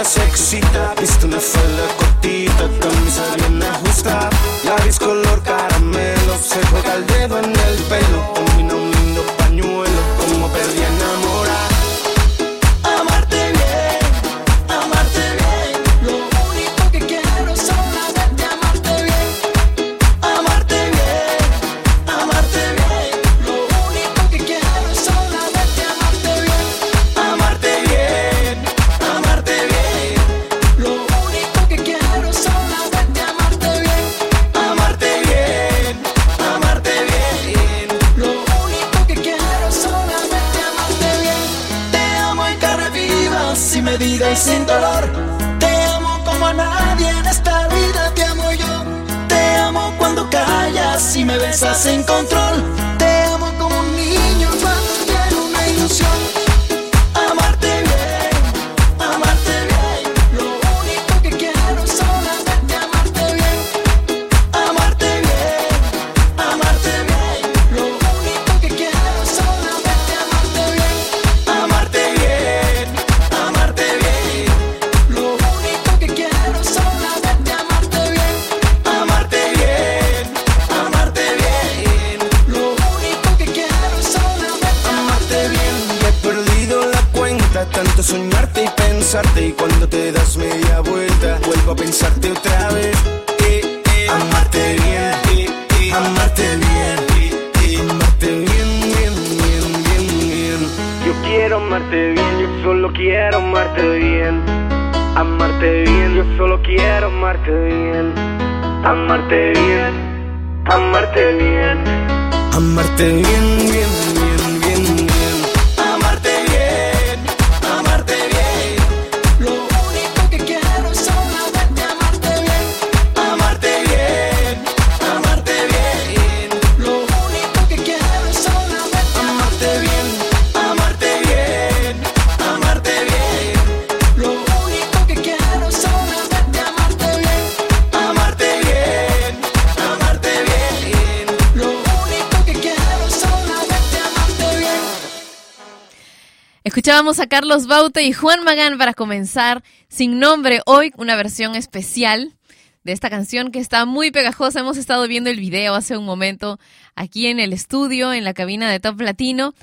Me mira se excita. Viste una falda cortita, camisa bien ajustada. Labios color caramelo, Then you Escuchábamos a Carlos Bauta y Juan Magán para comenzar sin nombre hoy, una versión especial de esta canción que está muy pegajosa. Hemos estado viendo el video hace un momento aquí en el estudio, en la cabina de Top Latino.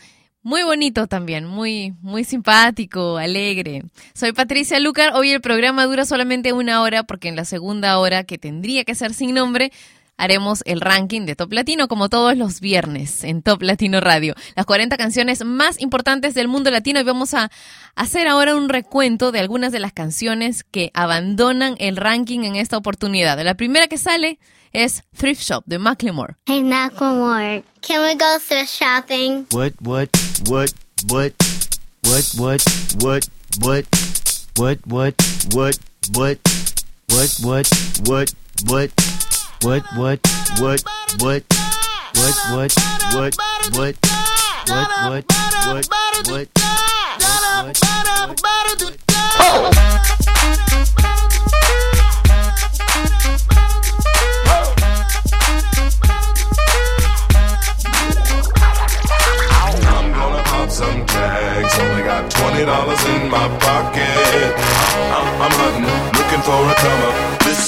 Muy bonito también, muy, muy simpático, alegre. Soy Patricia Lucar. Hoy el programa dura solamente una hora porque en la segunda hora, que tendría que ser sin nombre, haremos el ranking de Top Latino como todos los viernes en Top Latino Radio. Las 40 canciones más importantes del mundo latino y vamos a hacer ahora un recuento de algunas de las canciones que abandonan el ranking en esta oportunidad. La primera que sale es Thrift Shop de Macklemore. Hey, Macklemore, can we go thrift shopping? What, what, what, what, what, what, what, what, what, what, what, what, what, what, what, what, what, what, what, what, what, what, what, what, what, what, what, I'm gonna pop some tags. Only got twenty dollars in my pocket. I'm, I'm hunting, looking for a comer.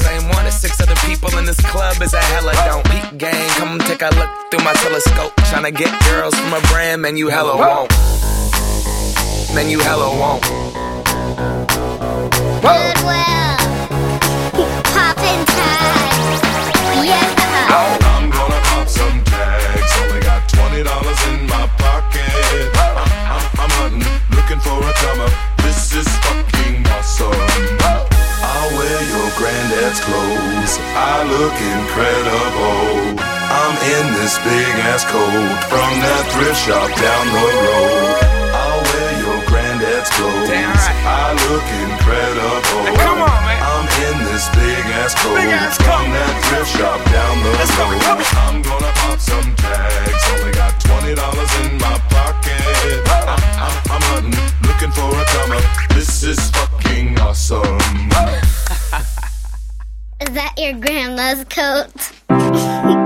same one as six other people in this club is a hella don't. Peak gang, come take a look through my telescope. Tryna get girls from a brand, man, you hella won't. Man, you hella won't. Goodwill. I look incredible. I'm in this big ass coat from that thrift shop down the road. I'll wear your granddad's clothes. Damn right. I look incredible. Come on, man. I'm in this big ass coat Big ass from that thrift shop down the Let's road. I'm gonna pop some tags. Buzzcoat.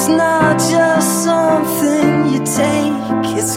It's not just something you take, it's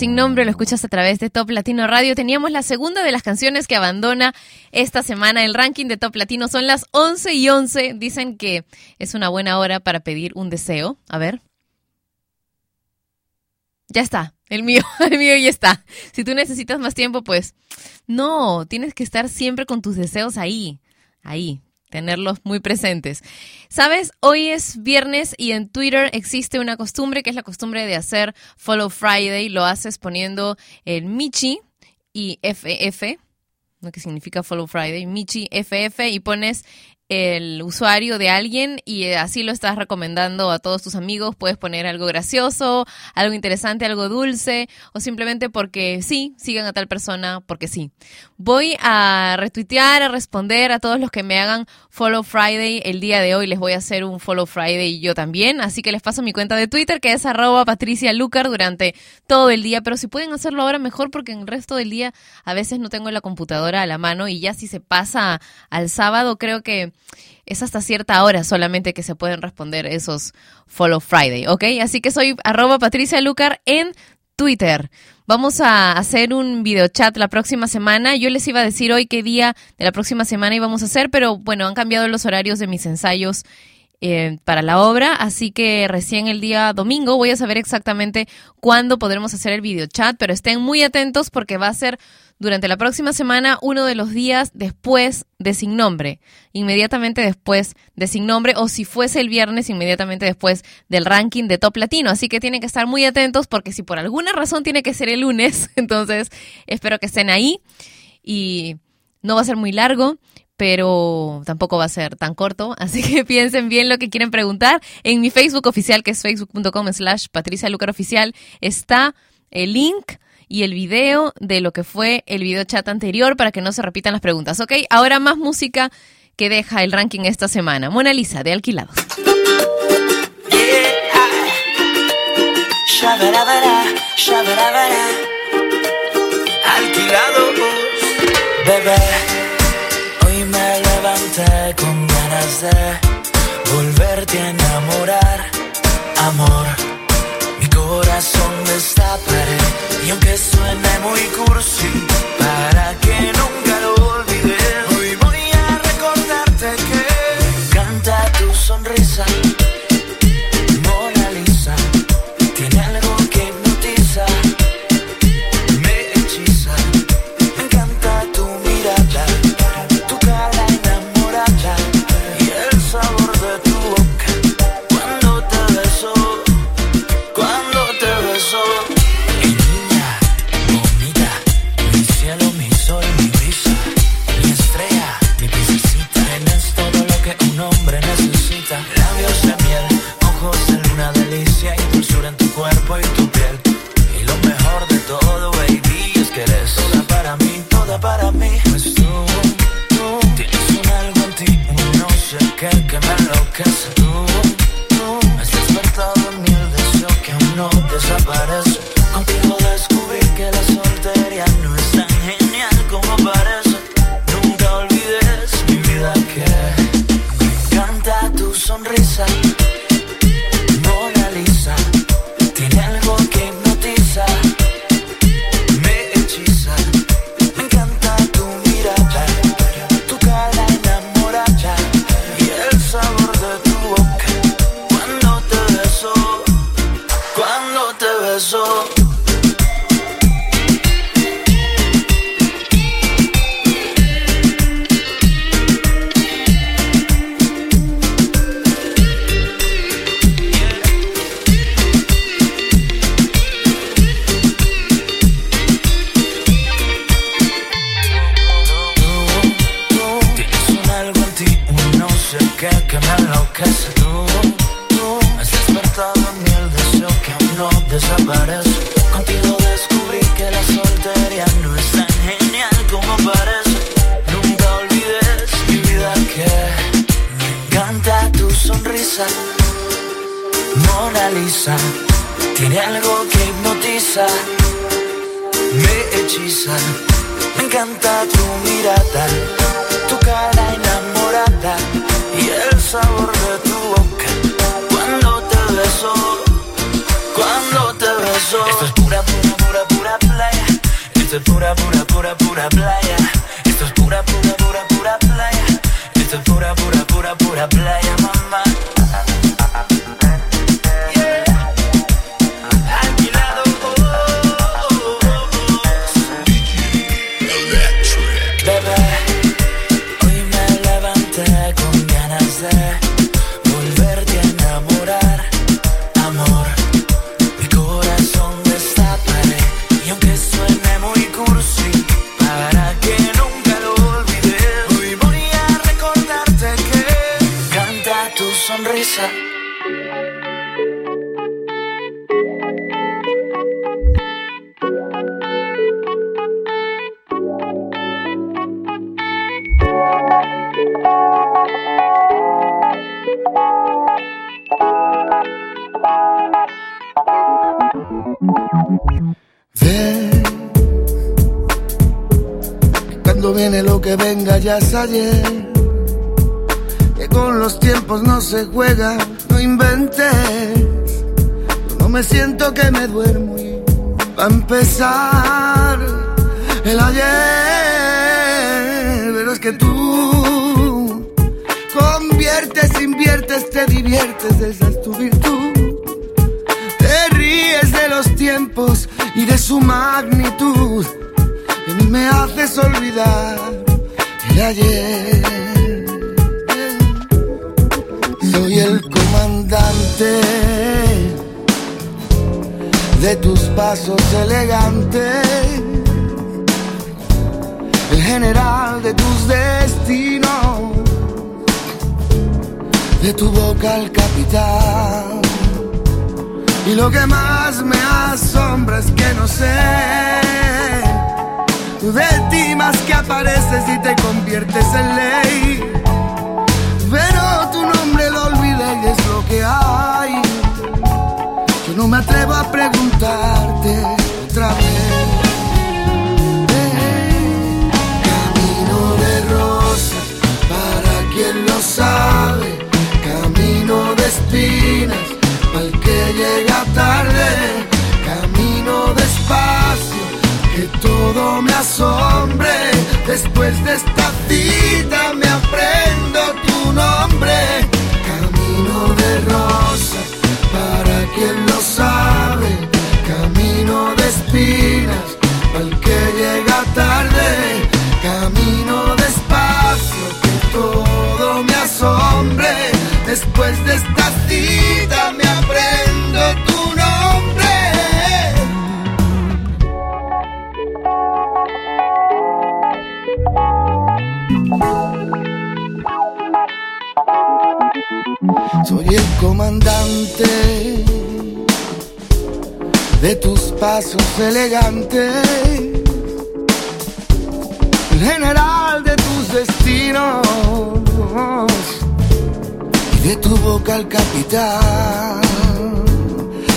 sin nombre, lo escuchas a través de Top Latino Radio. Teníamos la segunda de las canciones que abandona esta semana el ranking de Top Latino. Son las 11 y 11. Dicen que es una buena hora para pedir un deseo. A ver. Ya está, el mío, el mío ya está. Si tú necesitas más tiempo, pues no, tienes que estar siempre con tus deseos ahí, ahí, tenerlos muy presentes. Sabes, hoy es viernes y en Twitter existe una costumbre que es la costumbre de hacer Follow Friday. Lo haces poniendo el Michi y FF, lo que significa Follow Friday, Michi FF y pones el usuario de alguien y eh, así lo estás recomendando a todos tus amigos. Puedes poner algo gracioso, algo interesante, algo dulce o simplemente porque sí, sigan a tal persona porque sí. Voy a retuitear, a responder a todos los que me hagan Follow Friday el día de hoy. Les voy a hacer un Follow Friday yo también, así que les paso mi cuenta de Twitter que es arroba Patricia Lucar durante todo el día, pero si pueden hacerlo ahora mejor porque en el resto del día a veces no tengo la computadora a la mano y ya si se pasa al sábado creo que es hasta cierta hora solamente que se pueden responder esos Follow Friday, ¿ok? Así que soy arroba Patricia Lucar en Twitter. Vamos a hacer un video chat la próxima semana. Yo les iba a decir hoy qué día de la próxima semana íbamos a hacer, pero bueno, han cambiado los horarios de mis ensayos eh, para la obra, así que recién el día domingo voy a saber exactamente cuándo podremos hacer el video chat, pero estén muy atentos porque va a ser durante la próxima semana uno de los días después de Sin Nombre, inmediatamente después de Sin Nombre, o si fuese el viernes, inmediatamente después del ranking de Top Latino. Así que tienen que estar muy atentos porque si por alguna razón tiene que ser el lunes, entonces espero que estén ahí y no va a ser muy largo pero tampoco va a ser tan corto, así que piensen bien lo que quieren preguntar. En mi Facebook oficial, que es facebook.com slash Patricia Lucar Oficial, está el link y el video de lo que fue el video chat anterior para que no se repitan las preguntas, ¿ok? Ahora más música que deja el ranking esta semana. Mona Lisa, de Alquilados. Alquilados, bebé. Con ganas de volverte a enamorar, amor. Mi corazón destaparé y aunque suene muy cursi, para que nunca lo olvides, hoy voy a recordarte que me encanta tu sonrisa. Para mí. Pues tú, tú tienes un algo en ti, no sé qué que me enloquece. Es ayer. Que con los tiempos no se juega, no inventes. No me siento que me duermo y va a empezar el ayer. Pero es que tú conviertes, inviertes, te diviertes, esa es tu virtud. Te ríes de los tiempos y de su magnitud. Mí me haces olvidar ayer. Soy el comandante de tus pasos elegantes. El general de tus destinos. De tu boca al capitán. Y lo que más me asombra es que no sé de ti más que apareces y te conviertes en ley. Pero tu nombre lo olvidé y es lo que hay. Yo no me atrevo a preguntarte otra vez. Camino de rosas, para quien lo sabe. Camino de espinas, el que llega tarde. Todo me asombre. Después de esta cita me aprendo tu nombre. Camino de rosas, para quien lo sabe. Camino de espinas, el que llega tarde. Camino despacio, que todo me asombre. Después de esta Soy el comandante de tus pasos elegantes, el general de tus destinos y de tu boca al capitán.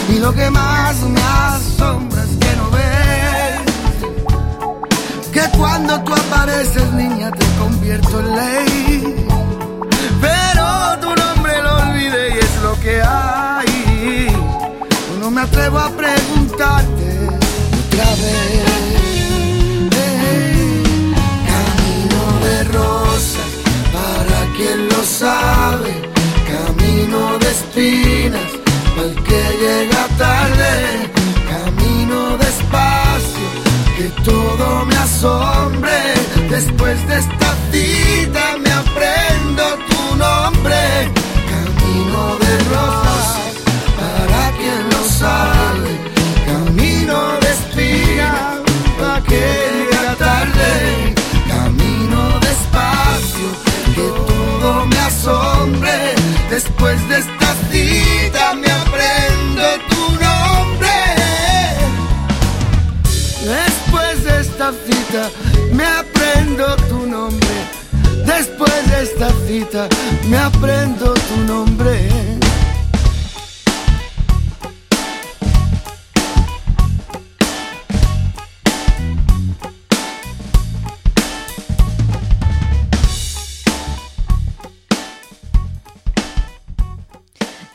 Y lo que más me asombra es que no ves que cuando tú apareces, niña, te convierto en ley. Pero tu nombre lo olvidé y es lo que hay. Yo no me atrevo a preguntarte otra vez. Camino de rosas, para quien lo sabe. Camino de espinas, para el que llega tarde. Camino despacio, que todo me asombre. Después de esta me aprendo tu nombre.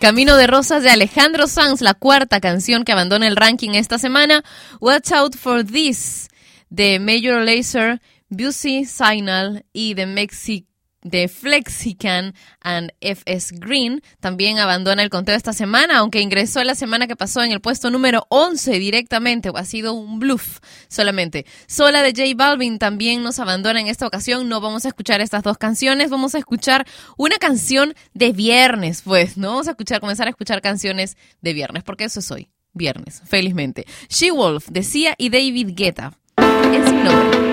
Camino de Rosas de Alejandro Sanz, la cuarta canción que abandona el ranking esta semana. Watch Out for This de Major Lazer, Busy Signal y The Mexico de Flexican and FS Green también abandona el conteo esta semana, aunque ingresó la semana que pasó en el puesto número 11 directamente, o ha sido un bluff solamente. Sola de J Balvin también nos abandona en esta ocasión, no vamos a escuchar estas dos canciones, vamos a escuchar una canción de viernes, pues, ¿no? Vamos a escuchar, comenzar a escuchar canciones de viernes, porque eso es hoy, viernes, felizmente. She Wolf, decía y David Guetta, es mi nombre.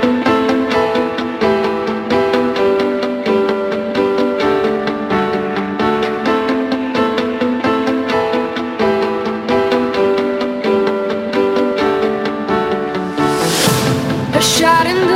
A shot in the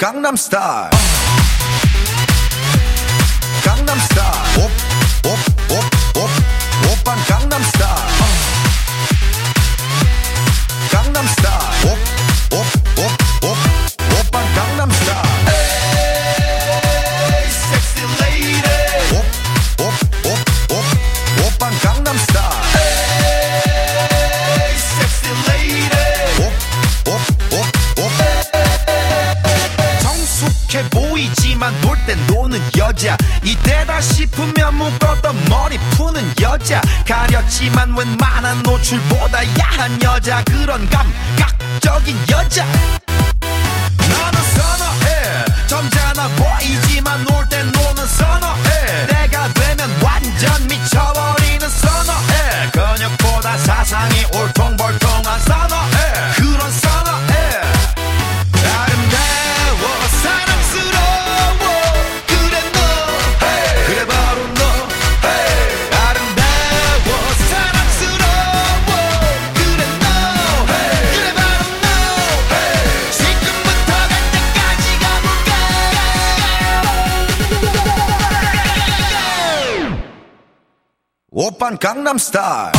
강남 스타일 강남스타일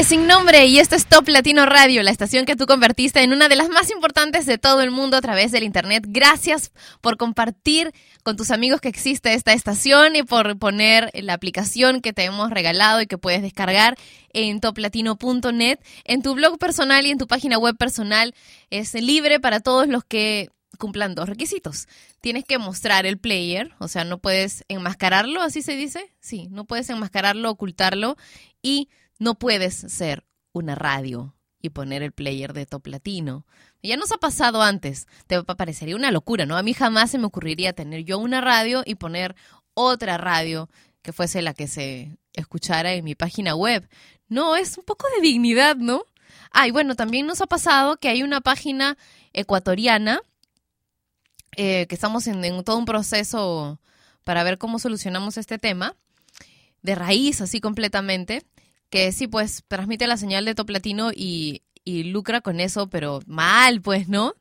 Es sin nombre y esto es Top Latino Radio, la estación que tú convertiste en una de las más importantes de todo el mundo a través del Internet. Gracias por compartir con tus amigos que existe esta estación y por poner la aplicación que te hemos regalado y que puedes descargar en toplatino.net. En tu blog personal y en tu página web personal es libre para todos los que cumplan dos requisitos. Tienes que mostrar el player, o sea, no puedes enmascararlo, así se dice. Sí, no puedes enmascararlo, ocultarlo y no puedes ser una radio y poner el player de Top Latino. Ya nos ha pasado antes. Te parecería una locura, ¿no? A mí jamás se me ocurriría tener yo una radio y poner otra radio que fuese la que se escuchara en mi página web. No, es un poco de dignidad, ¿no? Ah, y bueno, también nos ha pasado que hay una página ecuatoriana eh, que estamos en, en todo un proceso para ver cómo solucionamos este tema, de raíz, así completamente, que sí, pues transmite la señal de Top Latino y, y lucra con eso, pero mal, pues, ¿no?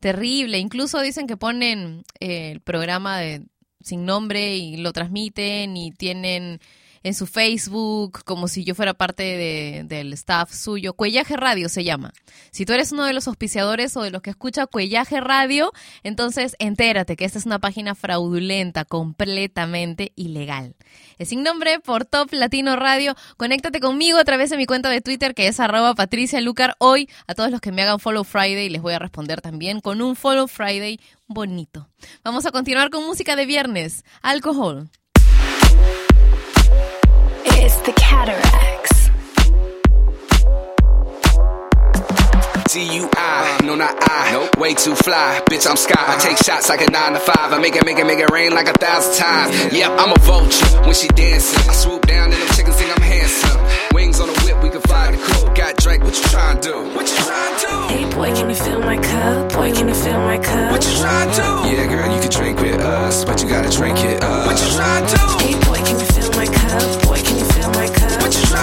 Terrible. Incluso dicen que ponen eh, el programa de, sin nombre y lo transmiten y tienen en su Facebook como si yo fuera parte de- del staff suyo. Cuellaje Radio se llama. Si tú eres uno de los auspiciadores o de los que escucha Cuellaje Radio, entonces entérate que esta es una página fraudulenta, completamente ilegal. Es sin nombre por Top Latino Radio. Conéctate conmigo a través de mi cuenta de Twitter que es arroba Patricia Lucar. Hoy a todos los que me hagan Follow Friday les voy a responder también con un Follow Friday bonito. Vamos a continuar con música de viernes. Alcohol. It's the cataracts. D-U-I, no not I, nope. way too fly, bitch I'm sky. I take shots like a nine to five, I make it, make it, make it rain like a thousand times. Yep, I'm a vulture when she dancing. I swoop down and them chickens think I'm handsome. Wings on a whip, we can fly the coop. Got Drake, what you trying to do? What you trying to do? Hey boy, can you fill my cup? Boy, can you fill my cup? What you trying to do? Yeah, girl, you can drink with us, but you gotta drink it up. What you trying to do? Hey boy, can you feel my cup?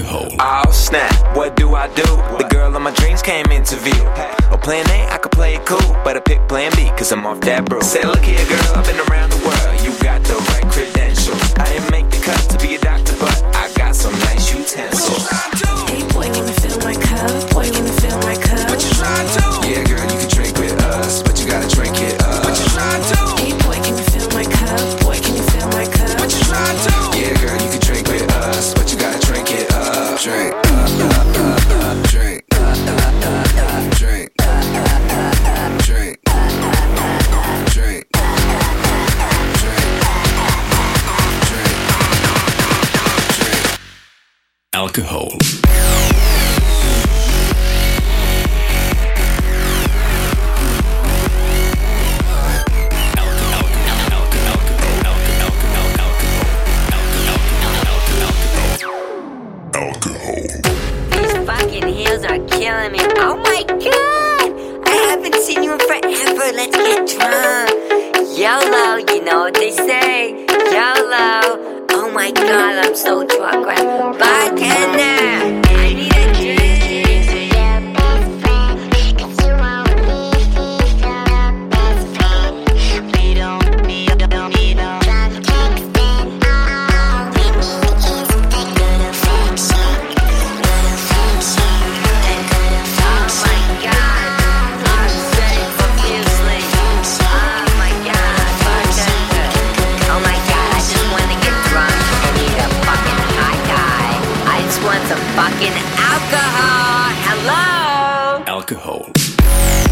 Alcohol. Oh snap, what do I do? The girl of my dreams came into view. Oh, plan A, I could play it cool, but I picked plan B, cause I'm off that brew. Say, look here, girl, I've been around the world, you got the right credentials. I didn't make the cut to be a doctor, but I got some nice utensils. Alcohol.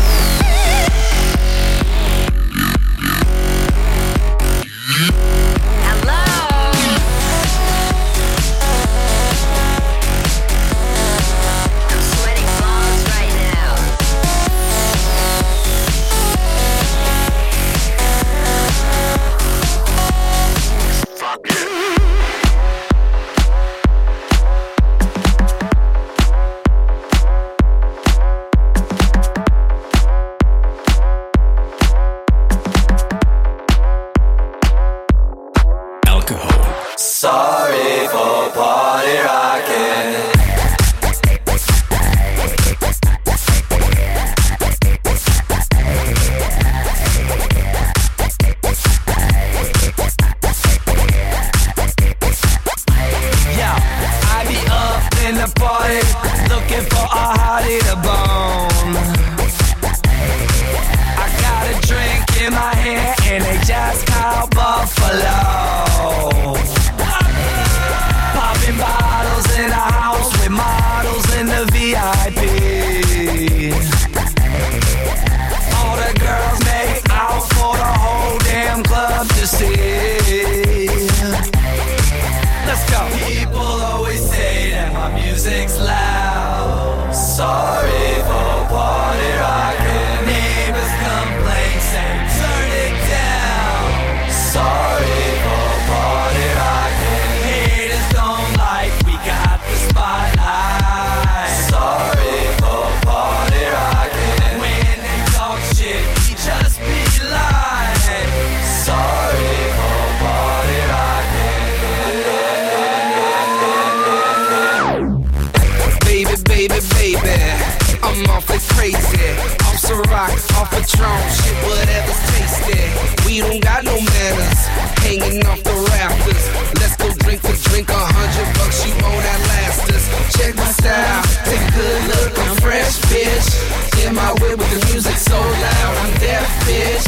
Tasty. We don't got no manners, hanging off the rafters. Let's go drink for drink, a hundred bucks, you won't outlast us. Check my style, take a good look, I'm fresh, bitch. In my way with the music so loud, I'm deaf, bitch.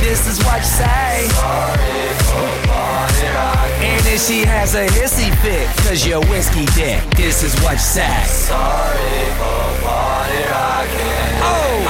this is what you say. Sorry for party. And if she has a hissy fit, cause you're whiskey dick, this is what you say. Sorry for party rocking. Oh,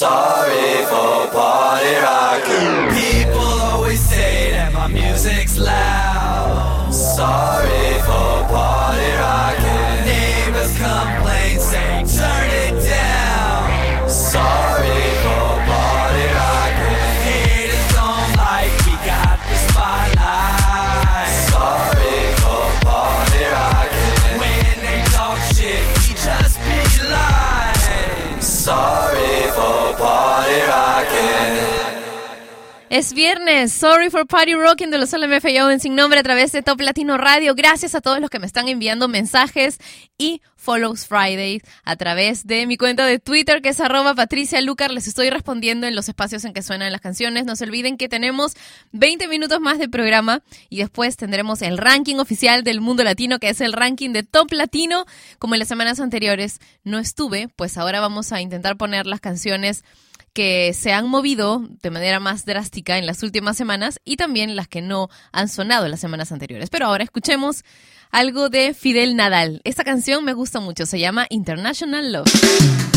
Sorry for party rocking. People always say that my music's loud. Sorry for party rocking. Neighbors complain, say turn it down. Sorry Es viernes, sorry for party rocking de los LMFAO en Sin Nombre a través de Top Latino Radio. Gracias a todos los que me están enviando mensajes y follows Fridays a través de mi cuenta de Twitter que es arroba Patricia Lucar. Les estoy respondiendo en los espacios en que suenan las canciones. No se olviden que tenemos 20 minutos más de programa y después tendremos el ranking oficial del mundo latino que es el ranking de Top Latino. Como en las semanas anteriores no estuve, pues ahora vamos a intentar poner las canciones que se han movido de manera más drástica en las últimas semanas y también las que no han sonado en las semanas anteriores. Pero ahora escuchemos algo de Fidel Nadal. Esta canción me gusta mucho, se llama International Love.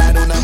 I don't know.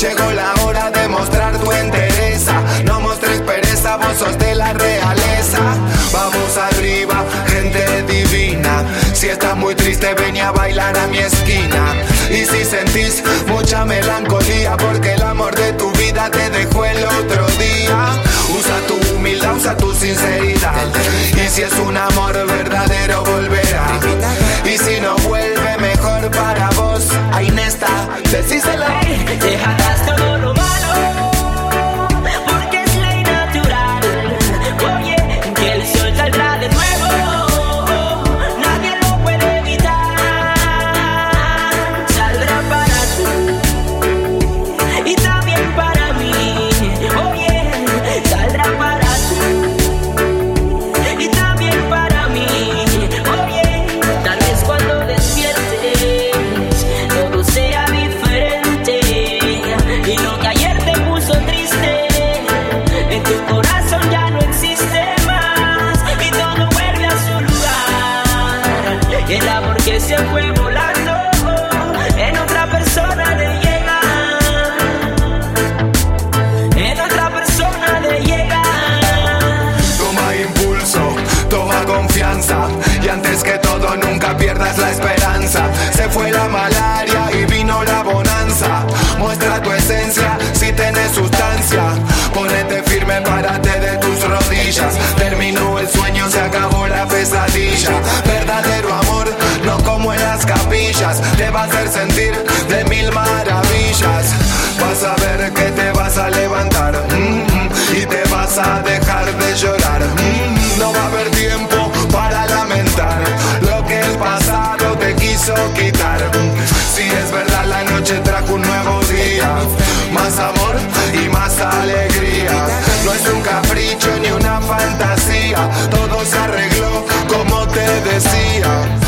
Llegó la hora de mostrar tu entereza. No mostres pereza, vos sos de la realeza. Vamos arriba, gente divina. Si estás muy triste, ven a bailar a mi esquina. Y si sentís mucha melancolía, porque el amor de tu vida te dejó el otro día. Usa tu humildad, usa tu sinceridad. Y si es un amor verdadero, volverá. Te va a hacer sentir de mil maravillas. Vas a ver que te vas a levantar mm, y te vas a dejar de llorar. Mm, no va a haber tiempo para lamentar lo que el pasado te quiso quitar. Si es verdad, la noche trajo un nuevo día, más amor y más alegría. No es un capricho ni una fantasía, todo se arregló como te decía.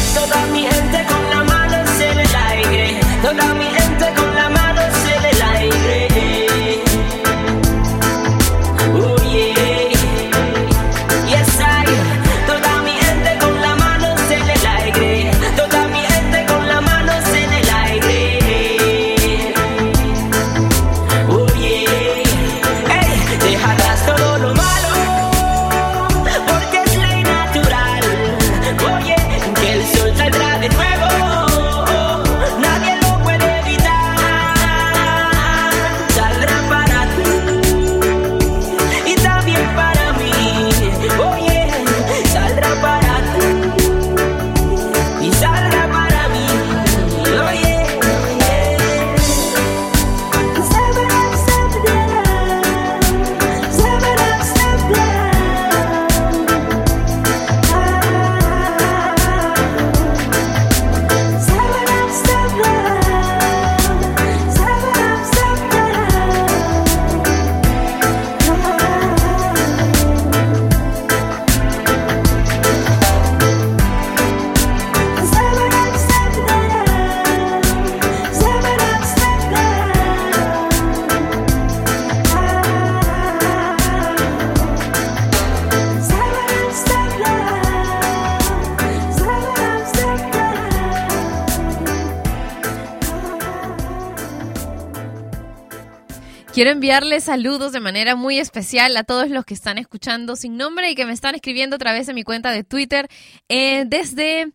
Quiero enviarles saludos de manera muy especial a todos los que están escuchando sin nombre y que me están escribiendo a través de mi cuenta de Twitter eh, desde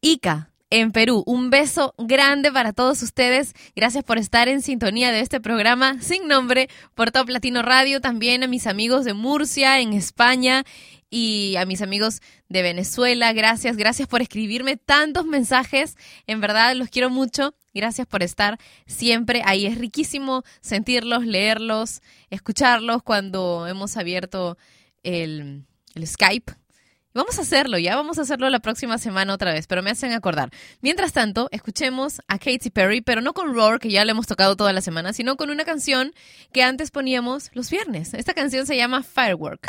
Ica. En Perú, un beso grande para todos ustedes. Gracias por estar en sintonía de este programa sin nombre por Top Latino Radio. También a mis amigos de Murcia, en España y a mis amigos de Venezuela. Gracias, gracias por escribirme tantos mensajes. En verdad los quiero mucho. Gracias por estar siempre ahí. Es riquísimo sentirlos, leerlos, escucharlos cuando hemos abierto el, el Skype. Vamos a hacerlo, ya vamos a hacerlo la próxima semana otra vez, pero me hacen acordar. Mientras tanto, escuchemos a Katy Perry, pero no con Roar, que ya lo hemos tocado toda la semana, sino con una canción que antes poníamos los viernes. Esta canción se llama Firework.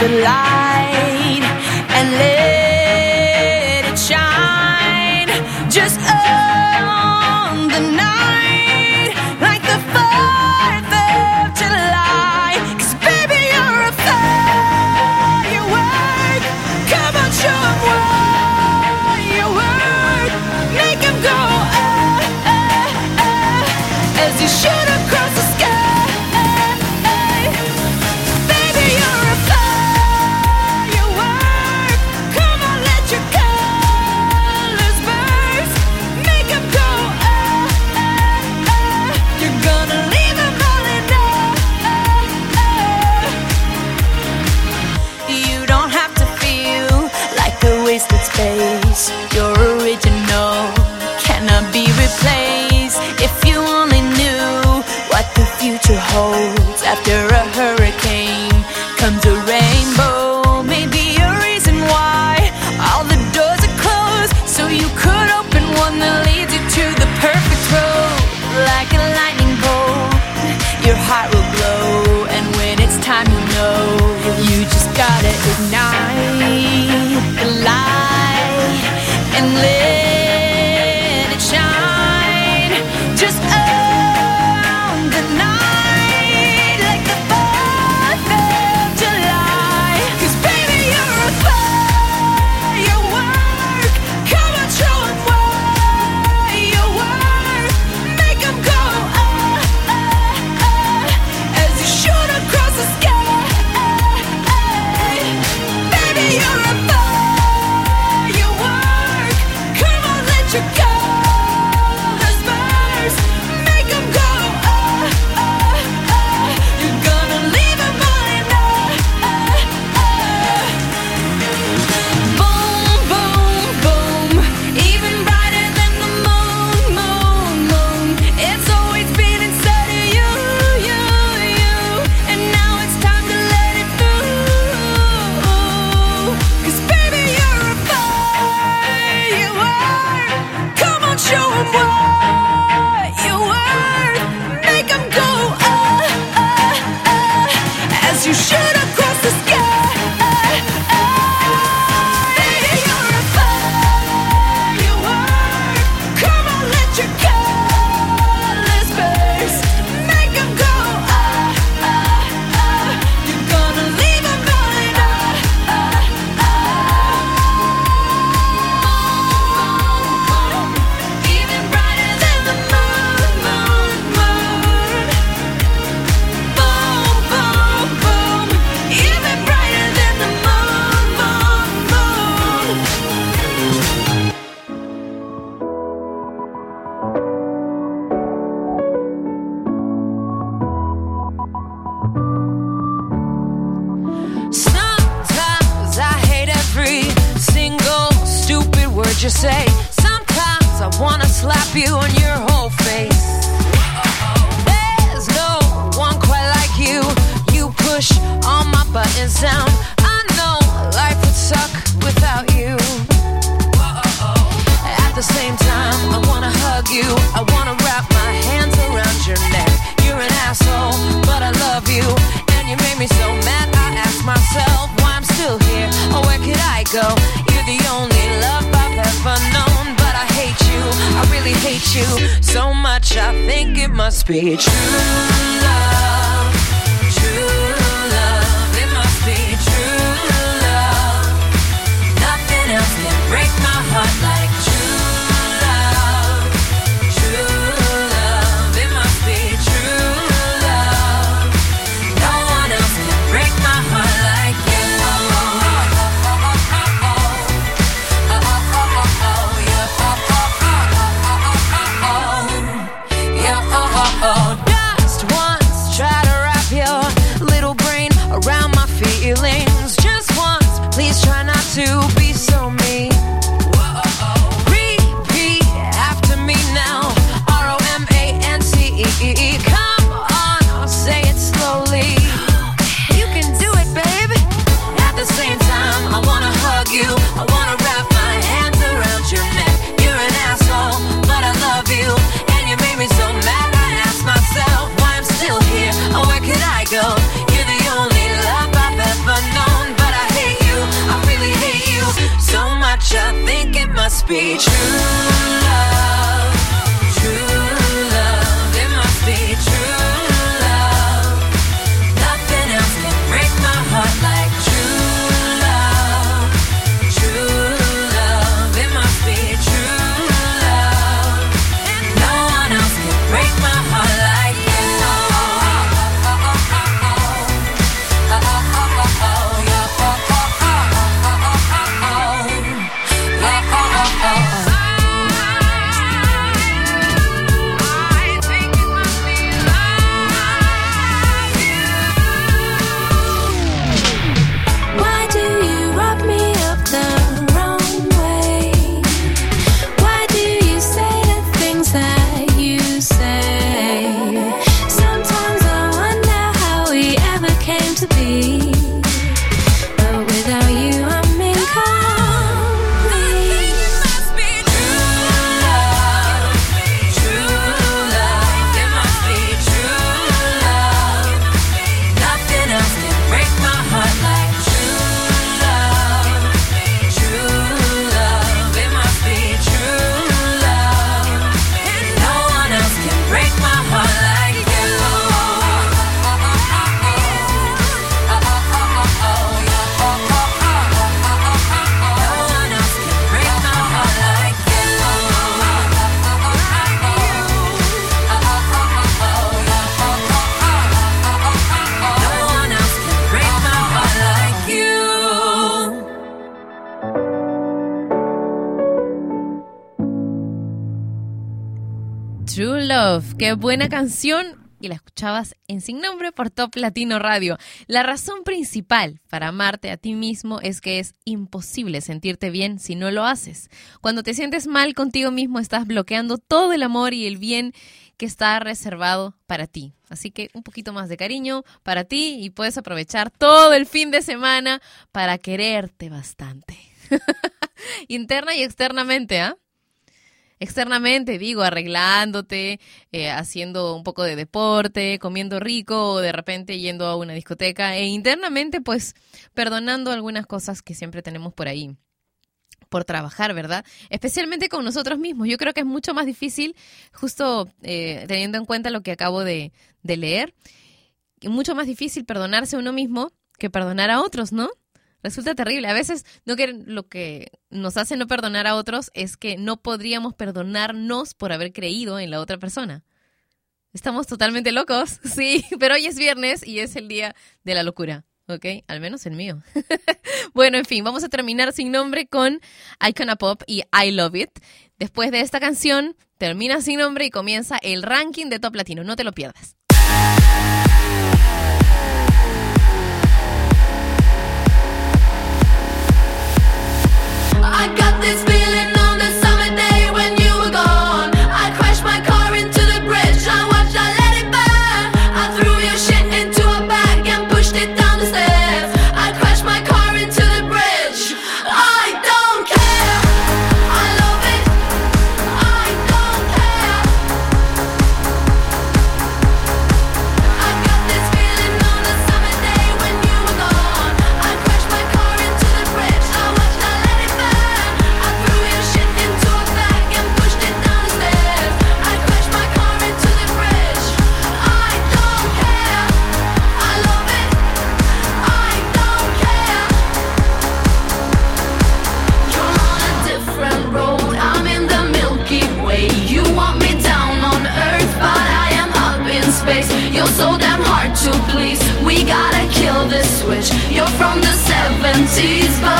the light. must be true love. Qué buena canción. Y la escuchabas en Sin Nombre por Top Latino Radio. La razón principal para amarte a ti mismo es que es imposible sentirte bien si no lo haces. Cuando te sientes mal contigo mismo estás bloqueando todo el amor y el bien que está reservado para ti. Así que un poquito más de cariño para ti y puedes aprovechar todo el fin de semana para quererte bastante. Interna y externamente, ¿ah? Externamente, digo, arreglándote, eh, haciendo un poco de deporte, comiendo rico o de repente yendo a una discoteca e internamente pues perdonando algunas cosas que siempre tenemos por ahí por trabajar, ¿verdad? Especialmente con nosotros mismos. Yo creo que es mucho más difícil, justo eh, teniendo en cuenta lo que acabo de, de leer, mucho más difícil perdonarse a uno mismo que perdonar a otros, ¿no? Resulta terrible. A veces no que lo que nos hace no perdonar a otros es que no podríamos perdonarnos por haber creído en la otra persona. Estamos totalmente locos, sí, pero hoy es viernes y es el día de la locura, ¿ok? Al menos el mío. bueno, en fin, vamos a terminar sin nombre con Icona Pop y I Love It. Después de esta canción, termina sin nombre y comienza el ranking de Top Latino. No te lo pierdas. she's by